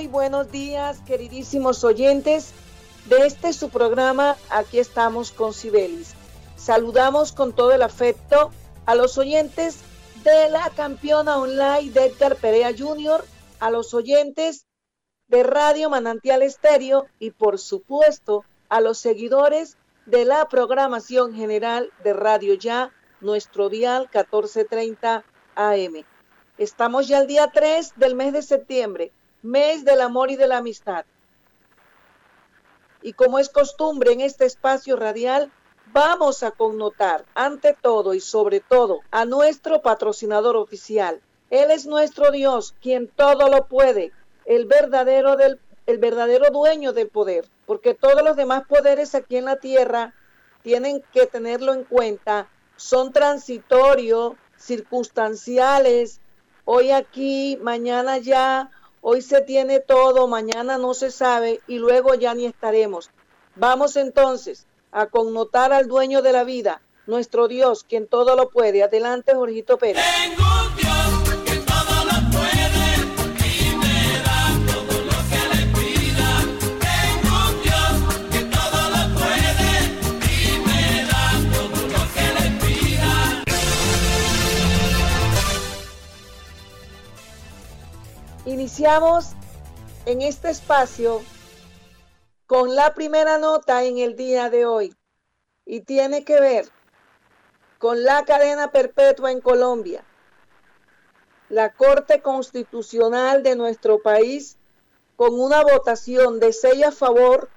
muy buenos días, queridísimos oyentes de este su programa. Aquí estamos con Sibelis. Saludamos con todo el afecto a los oyentes de la campeona online de Edgar Perea Jr., a los oyentes de Radio Manantial Estéreo y por supuesto a los seguidores de la programación general de Radio Ya, nuestro dial 1430 AM. Estamos ya el día 3 del mes de septiembre, mes del amor y de la amistad. Y como es costumbre en este espacio radial, vamos a connotar ante todo y sobre todo a nuestro patrocinador oficial. Él es nuestro Dios, quien todo lo puede, el verdadero, del, el verdadero dueño del poder, porque todos los demás poderes aquí en la tierra tienen que tenerlo en cuenta, son transitorios, circunstanciales, hoy aquí, mañana ya, hoy se tiene todo, mañana no se sabe y luego ya ni estaremos. Vamos entonces a connotar al dueño de la vida, nuestro Dios, quien todo lo puede. Adelante, Jorgito Pérez. Iniciamos en este espacio con la primera nota en el día de hoy y tiene que ver con la cadena perpetua en Colombia. La Corte Constitucional de nuestro país, con una votación de seis a favor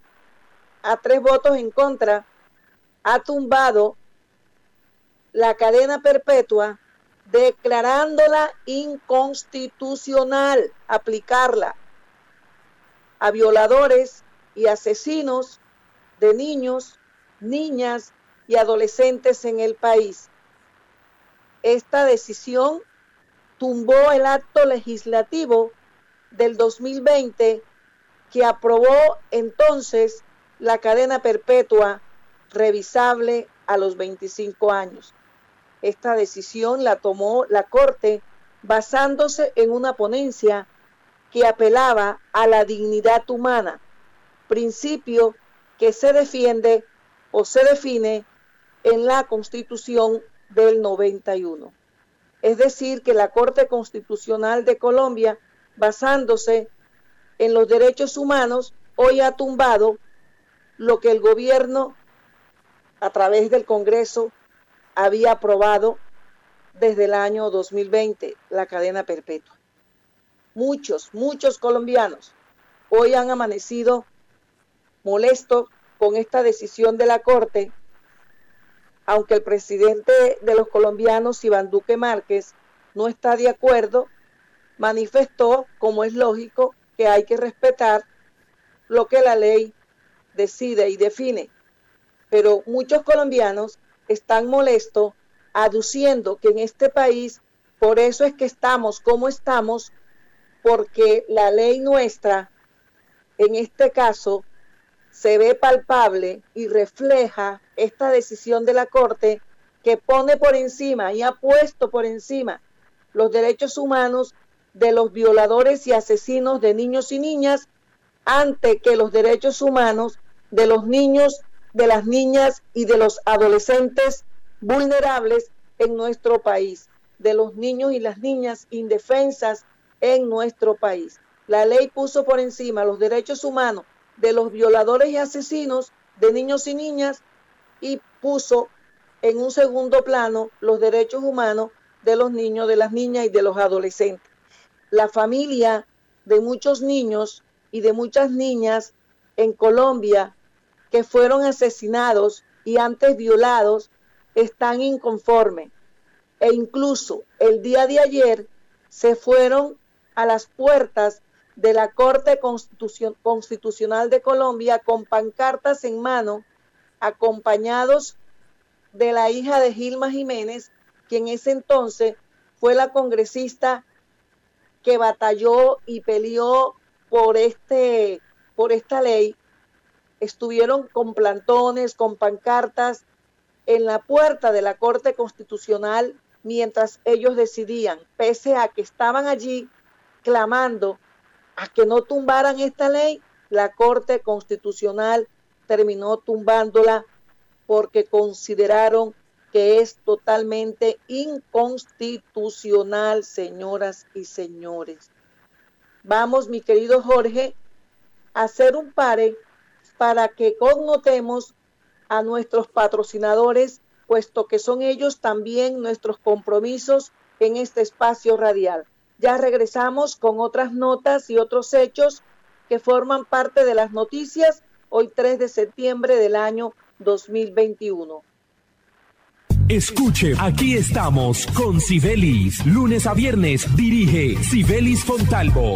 a tres votos en contra, ha tumbado la cadena perpetua declarándola inconstitucional, aplicarla a violadores y asesinos de niños, niñas y adolescentes en el país. Esta decisión tumbó el acto legislativo del 2020 que aprobó entonces la cadena perpetua revisable a los 25 años. Esta decisión la tomó la Corte basándose en una ponencia que apelaba a la dignidad humana, principio que se defiende o se define en la Constitución del 91. Es decir, que la Corte Constitucional de Colombia, basándose en los derechos humanos, hoy ha tumbado lo que el gobierno, a través del Congreso, había aprobado desde el año 2020 la cadena perpetua. Muchos, muchos colombianos hoy han amanecido molestos con esta decisión de la Corte, aunque el presidente de los colombianos, Iván Duque Márquez, no está de acuerdo, manifestó, como es lógico, que hay que respetar lo que la ley decide y define. Pero muchos colombianos están molestos aduciendo que en este país, por eso es que estamos como estamos, porque la ley nuestra, en este caso, se ve palpable y refleja esta decisión de la Corte que pone por encima y ha puesto por encima los derechos humanos de los violadores y asesinos de niños y niñas ante que los derechos humanos de los niños de las niñas y de los adolescentes vulnerables en nuestro país, de los niños y las niñas indefensas en nuestro país. La ley puso por encima los derechos humanos de los violadores y asesinos de niños y niñas y puso en un segundo plano los derechos humanos de los niños, de las niñas y de los adolescentes. La familia de muchos niños y de muchas niñas en Colombia que fueron asesinados y antes violados están inconformes. E incluso el día de ayer se fueron a las puertas de la Corte Constitucional de Colombia con pancartas en mano, acompañados de la hija de Gilma Jiménez, quien ese entonces fue la congresista que batalló y peleó por este por esta ley estuvieron con plantones, con pancartas en la puerta de la Corte Constitucional mientras ellos decidían, pese a que estaban allí clamando a que no tumbaran esta ley, la Corte Constitucional terminó tumbándola porque consideraron que es totalmente inconstitucional, señoras y señores. Vamos, mi querido Jorge, a hacer un pare para que connotemos a nuestros patrocinadores, puesto que son ellos también nuestros compromisos en este espacio radial. Ya regresamos con otras notas y otros hechos que forman parte de las noticias hoy 3 de septiembre del año 2021. Escuche, aquí estamos con Sibelis. Lunes a viernes dirige Sibelis Fontalvo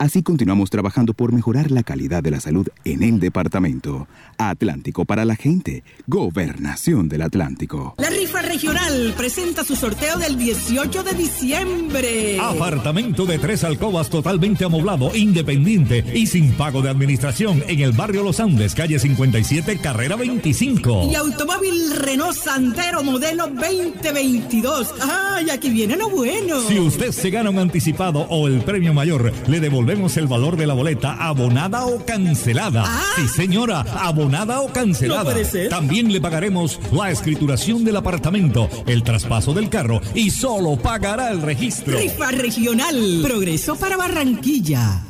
Así continuamos trabajando por mejorar la calidad de la salud en el departamento. Atlántico para la gente. Gobernación del Atlántico. La rifa regional presenta su sorteo del 18 de diciembre. Apartamento de tres alcobas totalmente amoblado, independiente y sin pago de administración en el barrio Los Andes, calle 57, carrera 25. Y automóvil Renault Santero modelo 2022. ¡Ay, aquí viene lo bueno! Si usted se gana un anticipado o el premio mayor, le devolvemos vemos el valor de la boleta abonada o cancelada. Ah. Sí, señora, abonada o cancelada. No puede ser. También le pagaremos la escrituración del apartamento, el traspaso del carro y solo pagará el registro. Rifa regional. Progreso para Barranquilla.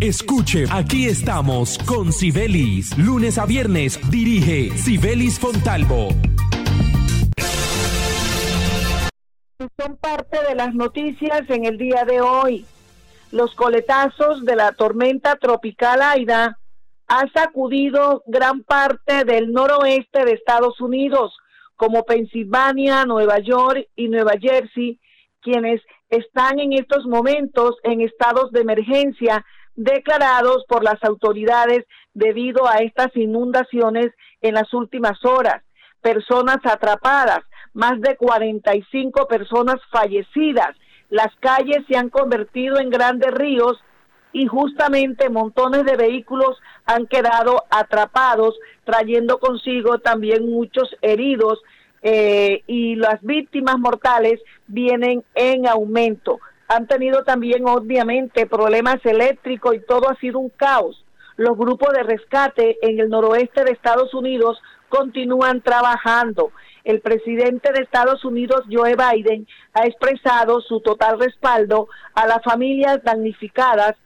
Escuche, aquí estamos con Sibelis. Lunes a viernes dirige Sibelis Fontalvo. Son parte de las noticias en el día de hoy. Los coletazos de la tormenta tropical Aida ha sacudido gran parte del noroeste de Estados Unidos, como Pensilvania, Nueva York y Nueva Jersey, quienes están en estos momentos en estados de emergencia declarados por las autoridades debido a estas inundaciones en las últimas horas. Personas atrapadas, más de 45 personas fallecidas. Las calles se han convertido en grandes ríos y justamente montones de vehículos han quedado atrapados, trayendo consigo también muchos heridos eh, y las víctimas mortales vienen en aumento han tenido también obviamente problemas eléctricos y todo ha sido un caos. Los grupos de rescate en el noroeste de Estados Unidos continúan trabajando. El presidente de Estados Unidos, Joe Biden, ha expresado su total respaldo a las familias damnificadas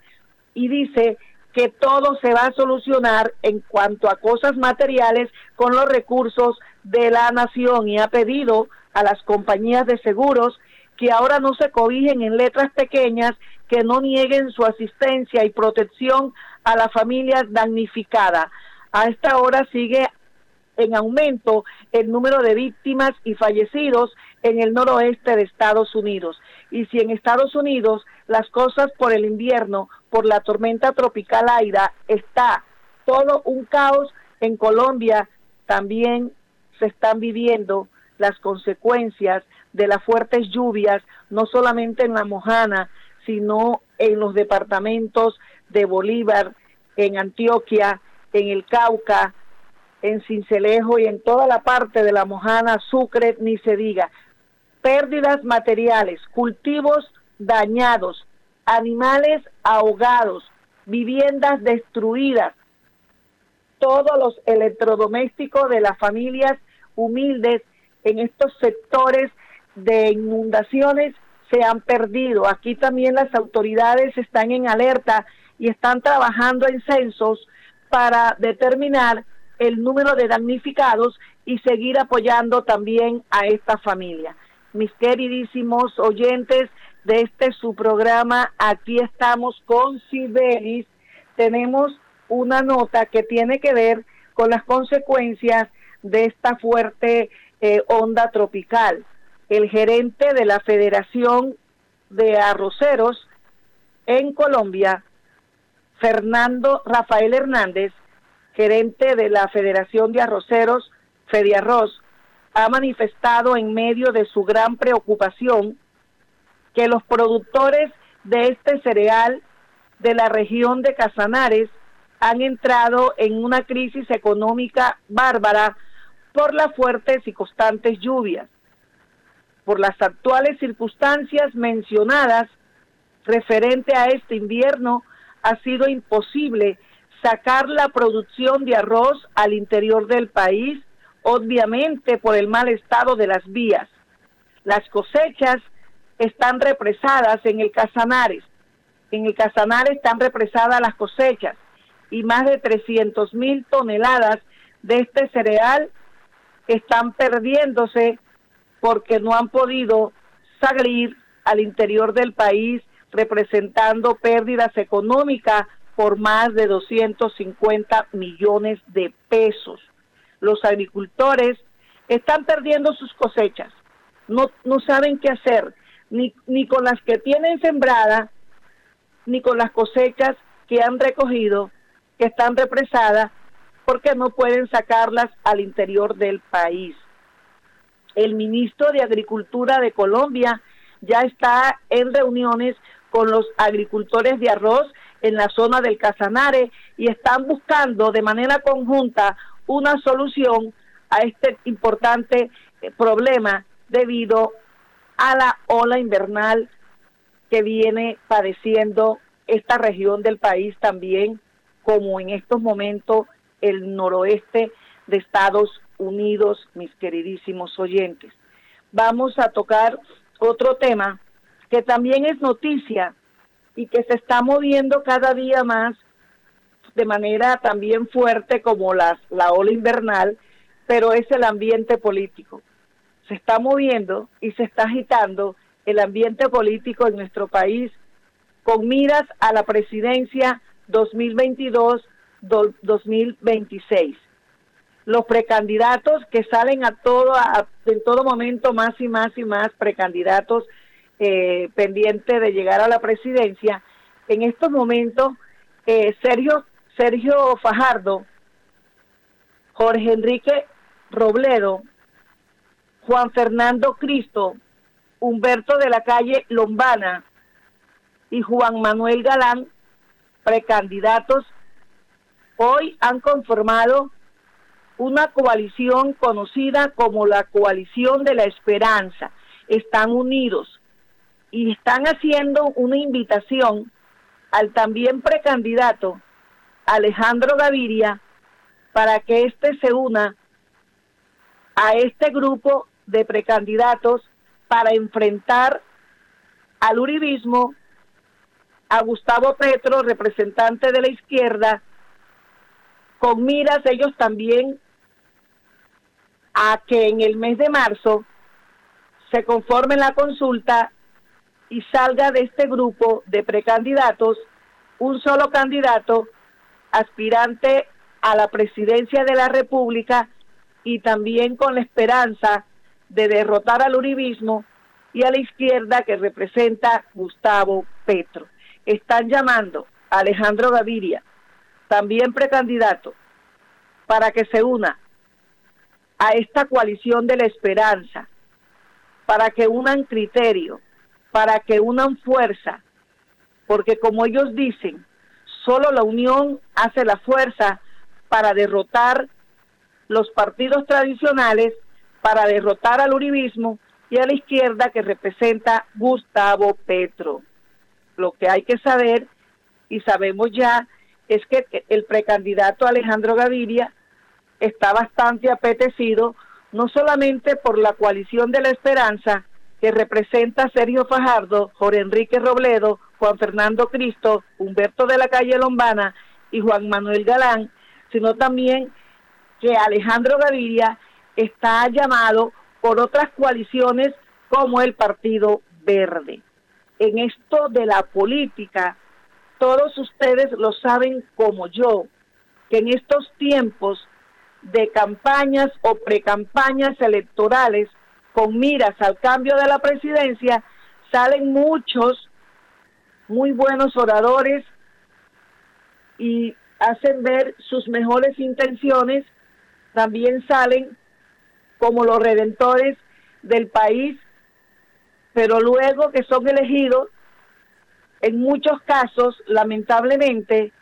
y dice que todo se va a solucionar en cuanto a cosas materiales con los recursos de la nación y ha pedido a las compañías de seguros que ahora no se cobijen en letras pequeñas, que no nieguen su asistencia y protección a la familia damnificada. A esta hora sigue en aumento el número de víctimas y fallecidos en el noroeste de Estados Unidos. Y si en Estados Unidos las cosas por el invierno, por la tormenta tropical Aida, está todo un caos, en Colombia también se están viviendo las consecuencias de las fuertes lluvias, no solamente en La Mojana, sino en los departamentos de Bolívar, en Antioquia, en el Cauca, en Cincelejo y en toda la parte de La Mojana, Sucre, ni se diga. Pérdidas materiales, cultivos dañados, animales ahogados, viviendas destruidas, todos los electrodomésticos de las familias humildes en estos sectores de inundaciones se han perdido. Aquí también las autoridades están en alerta y están trabajando en censos para determinar el número de damnificados y seguir apoyando también a esta familia. Mis queridísimos oyentes de este su programa, aquí estamos con Sibelis. Tenemos una nota que tiene que ver con las consecuencias de esta fuerte eh, onda tropical el gerente de la Federación de Arroceros en Colombia, Fernando Rafael Hernández, gerente de la Federación de Arroceros, Fediarroz, ha manifestado en medio de su gran preocupación que los productores de este cereal de la región de Casanares han entrado en una crisis económica bárbara por las fuertes y constantes lluvias por las actuales circunstancias mencionadas referente a este invierno, ha sido imposible sacar la producción de arroz al interior del país, obviamente por el mal estado de las vías. Las cosechas están represadas en el Casanares. En el Casanares están represadas las cosechas y más de 300 mil toneladas de este cereal están perdiéndose porque no han podido salir al interior del país representando pérdidas económicas por más de 250 millones de pesos. Los agricultores están perdiendo sus cosechas, no, no saben qué hacer, ni, ni con las que tienen sembrada, ni con las cosechas que han recogido, que están represadas, porque no pueden sacarlas al interior del país. El ministro de Agricultura de Colombia ya está en reuniones con los agricultores de arroz en la zona del Casanare y están buscando de manera conjunta una solución a este importante eh, problema debido a la ola invernal que viene padeciendo esta región del país también, como en estos momentos el noroeste de Estados Unidos, mis queridísimos oyentes. Vamos a tocar otro tema que también es noticia y que se está moviendo cada día más de manera también fuerte como las, la ola invernal, pero es el ambiente político. Se está moviendo y se está agitando el ambiente político en nuestro país con miras a la presidencia 2022-2026. Los precandidatos que salen a todo, en todo momento más y más y más precandidatos eh, pendientes de llegar a la presidencia, en estos momentos eh, Sergio, Sergio Fajardo, Jorge Enrique Robledo, Juan Fernando Cristo, Humberto de la calle Lombana y Juan Manuel Galán, precandidatos, hoy han conformado una coalición conocida como la coalición de la esperanza. Están unidos y están haciendo una invitación al también precandidato Alejandro Gaviria para que éste se una a este grupo de precandidatos para enfrentar al uribismo, a Gustavo Petro, representante de la izquierda, con miras ellos también a que en el mes de marzo se conforme la consulta y salga de este grupo de precandidatos un solo candidato aspirante a la presidencia de la República y también con la esperanza de derrotar al uribismo y a la izquierda que representa Gustavo Petro. Están llamando a Alejandro Gaviria, también precandidato, para que se una a esta coalición de la esperanza, para que unan criterio, para que unan fuerza, porque como ellos dicen, solo la unión hace la fuerza para derrotar los partidos tradicionales para derrotar al uribismo y a la izquierda que representa Gustavo Petro. Lo que hay que saber, y sabemos ya, es que el precandidato Alejandro Gaviria está bastante apetecido, no solamente por la coalición de la esperanza, que representa Sergio Fajardo, Jorge Enrique Robledo, Juan Fernando Cristo, Humberto de la Calle Lombana y Juan Manuel Galán, sino también que Alejandro Gaviria está llamado por otras coaliciones como el Partido Verde. En esto de la política, todos ustedes lo saben como yo, que en estos tiempos de campañas o precampañas electorales con miras al cambio de la presidencia, salen muchos muy buenos oradores y hacen ver sus mejores intenciones también salen como los redentores del país, pero luego que son elegidos, en muchos casos, lamentablemente,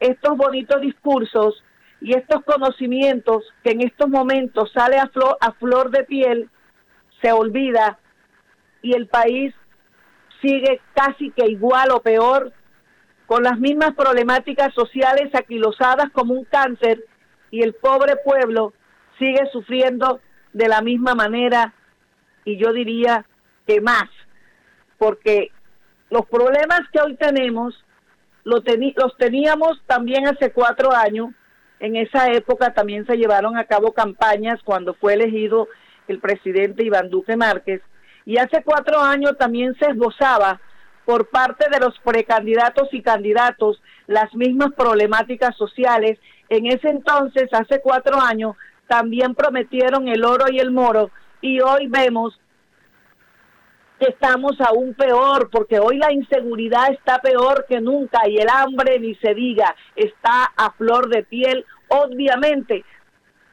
estos bonitos discursos y estos conocimientos que en estos momentos sale a flor, a flor de piel, se olvida y el país sigue casi que igual o peor, con las mismas problemáticas sociales aquilosadas como un cáncer y el pobre pueblo sigue sufriendo de la misma manera y yo diría que más, porque los problemas que hoy tenemos los, los teníamos también hace cuatro años. En esa época también se llevaron a cabo campañas cuando fue elegido el presidente Iván Duque Márquez. Y hace cuatro años también se esbozaba por parte de los precandidatos y candidatos las mismas problemáticas sociales. En ese entonces, hace cuatro años, también prometieron el oro y el moro y hoy vemos estamos aún peor, porque hoy la inseguridad está peor que nunca y el hambre, ni se diga, está a flor de piel, obviamente,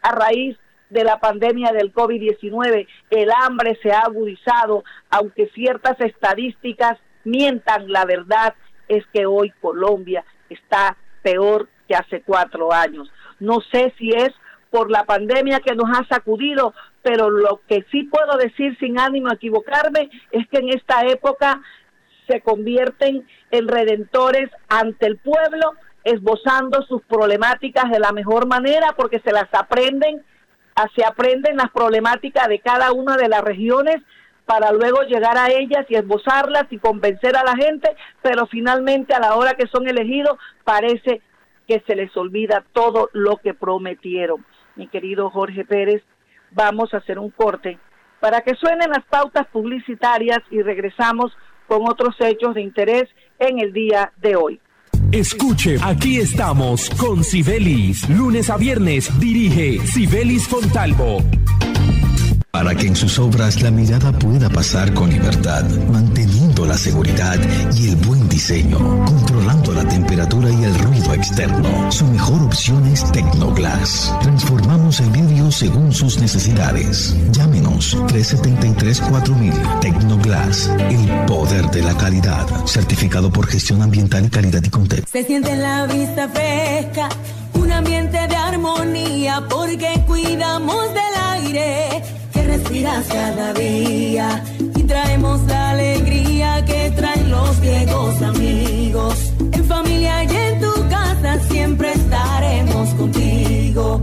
a raíz de la pandemia del COVID-19, el hambre se ha agudizado, aunque ciertas estadísticas mientan, la verdad es que hoy Colombia está peor que hace cuatro años. No sé si es por la pandemia que nos ha sacudido, pero lo que sí puedo decir sin ánimo a equivocarme es que en esta época se convierten en redentores ante el pueblo, esbozando sus problemáticas de la mejor manera porque se las aprenden, se aprenden las problemáticas de cada una de las regiones para luego llegar a ellas y esbozarlas y convencer a la gente, pero finalmente a la hora que son elegidos parece que se les olvida todo lo que prometieron. Mi querido Jorge Pérez, vamos a hacer un corte para que suenen las pautas publicitarias y regresamos con otros hechos de interés en el día de hoy. Escuche, aquí estamos con Sibelis. Lunes a viernes dirige Sibelis Fontalvo para que en sus obras la mirada pueda pasar con libertad, la seguridad y el buen diseño, controlando la temperatura y el ruido externo. Su mejor opción es Tecnoglass. Transformamos el vidrio según sus necesidades. Llámenos 373-4000 Tecnoglass, el poder de la calidad, certificado por gestión ambiental y calidad y contexto. Se siente la vista fresca, un ambiente de armonía porque cuidamos del aire respiras cada día y traemos alegría que traen los viejos amigos. En familia y en tu casa siempre estaremos contigo.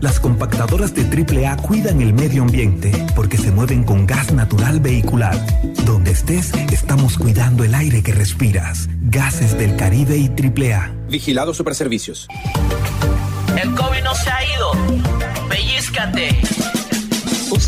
Las compactadoras de AAA cuidan el medio ambiente porque se mueven con gas natural vehicular. Donde estés, estamos cuidando el aire que respiras. Gases del Caribe y AAA. Vigilado Superservicios. El COVID no se ha ido. Pellizcate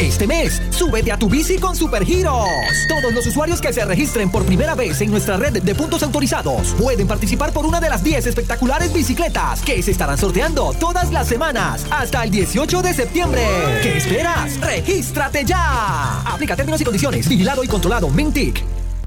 Este mes, súbete a tu bici con Supergiros. Todos los usuarios que se registren por primera vez en nuestra red de puntos autorizados pueden participar por una de las 10 espectaculares bicicletas que se estarán sorteando todas las semanas hasta el 18 de septiembre. ¿Qué esperas? ¡Regístrate ya! Aplica términos y condiciones. Vigilado y controlado. Mintic.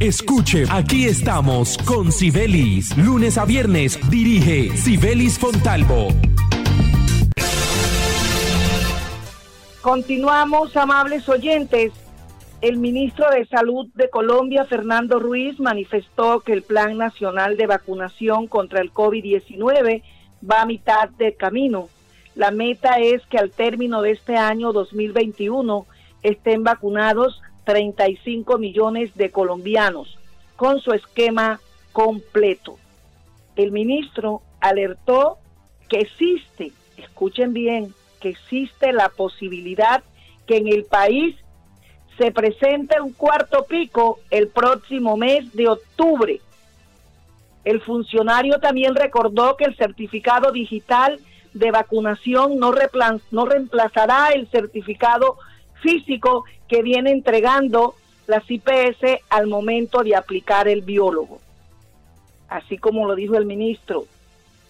Escuche, aquí estamos con Sibelis. Lunes a viernes dirige Sibelis Fontalvo. Continuamos, amables oyentes. El ministro de Salud de Colombia, Fernando Ruiz, manifestó que el Plan Nacional de Vacunación contra el COVID-19 va a mitad de camino. La meta es que al término de este año 2021 estén vacunados 35 millones de colombianos con su esquema completo. El ministro alertó que existe, escuchen bien, que existe la posibilidad que en el país se presente un cuarto pico el próximo mes de octubre. El funcionario también recordó que el certificado digital de vacunación no, no reemplazará el certificado físico que viene entregando las IPS al momento de aplicar el biólogo. Así como lo dijo el ministro,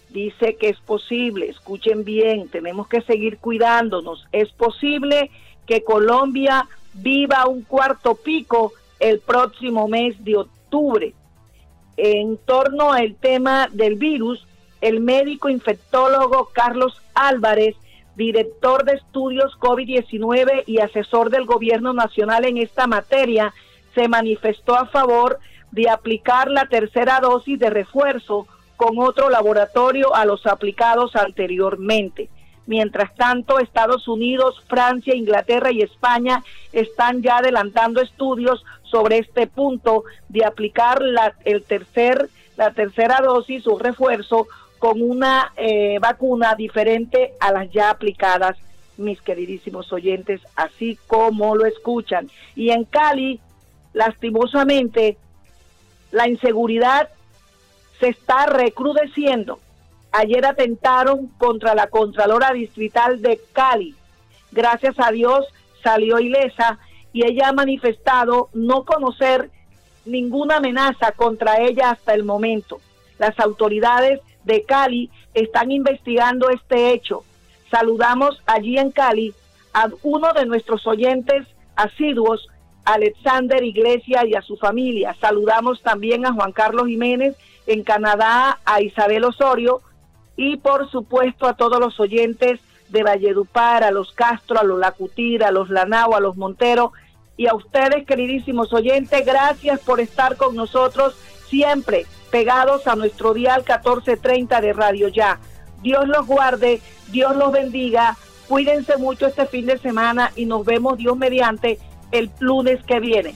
dice que es posible, escuchen bien, tenemos que seguir cuidándonos, es posible que Colombia viva un cuarto pico el próximo mes de octubre. En torno al tema del virus, el médico infectólogo Carlos Álvarez, director de estudios COVID-19 y asesor del gobierno nacional en esta materia, se manifestó a favor de aplicar la tercera dosis de refuerzo con otro laboratorio a los aplicados anteriormente. Mientras tanto, Estados Unidos, Francia, Inglaterra y España están ya adelantando estudios sobre este punto de aplicar la, el tercer, la tercera dosis o refuerzo con una eh, vacuna diferente a las ya aplicadas, mis queridísimos oyentes, así como lo escuchan. Y en Cali, lastimosamente, la inseguridad se está recrudeciendo Ayer atentaron contra la Contralora Distrital de Cali. Gracias a Dios salió ilesa y ella ha manifestado no conocer ninguna amenaza contra ella hasta el momento. Las autoridades de Cali están investigando este hecho. Saludamos allí en Cali a uno de nuestros oyentes asiduos, Alexander Iglesia y a su familia. Saludamos también a Juan Carlos Jiménez en Canadá, a Isabel Osorio, y por supuesto a todos los oyentes de Valledupar, a los Castro, a los Lacutir, a los Lanao, a los Montero y a ustedes queridísimos oyentes, gracias por estar con nosotros siempre pegados a nuestro dial 1430 de Radio Ya. Dios los guarde, Dios los bendiga, cuídense mucho este fin de semana y nos vemos Dios mediante el lunes que viene.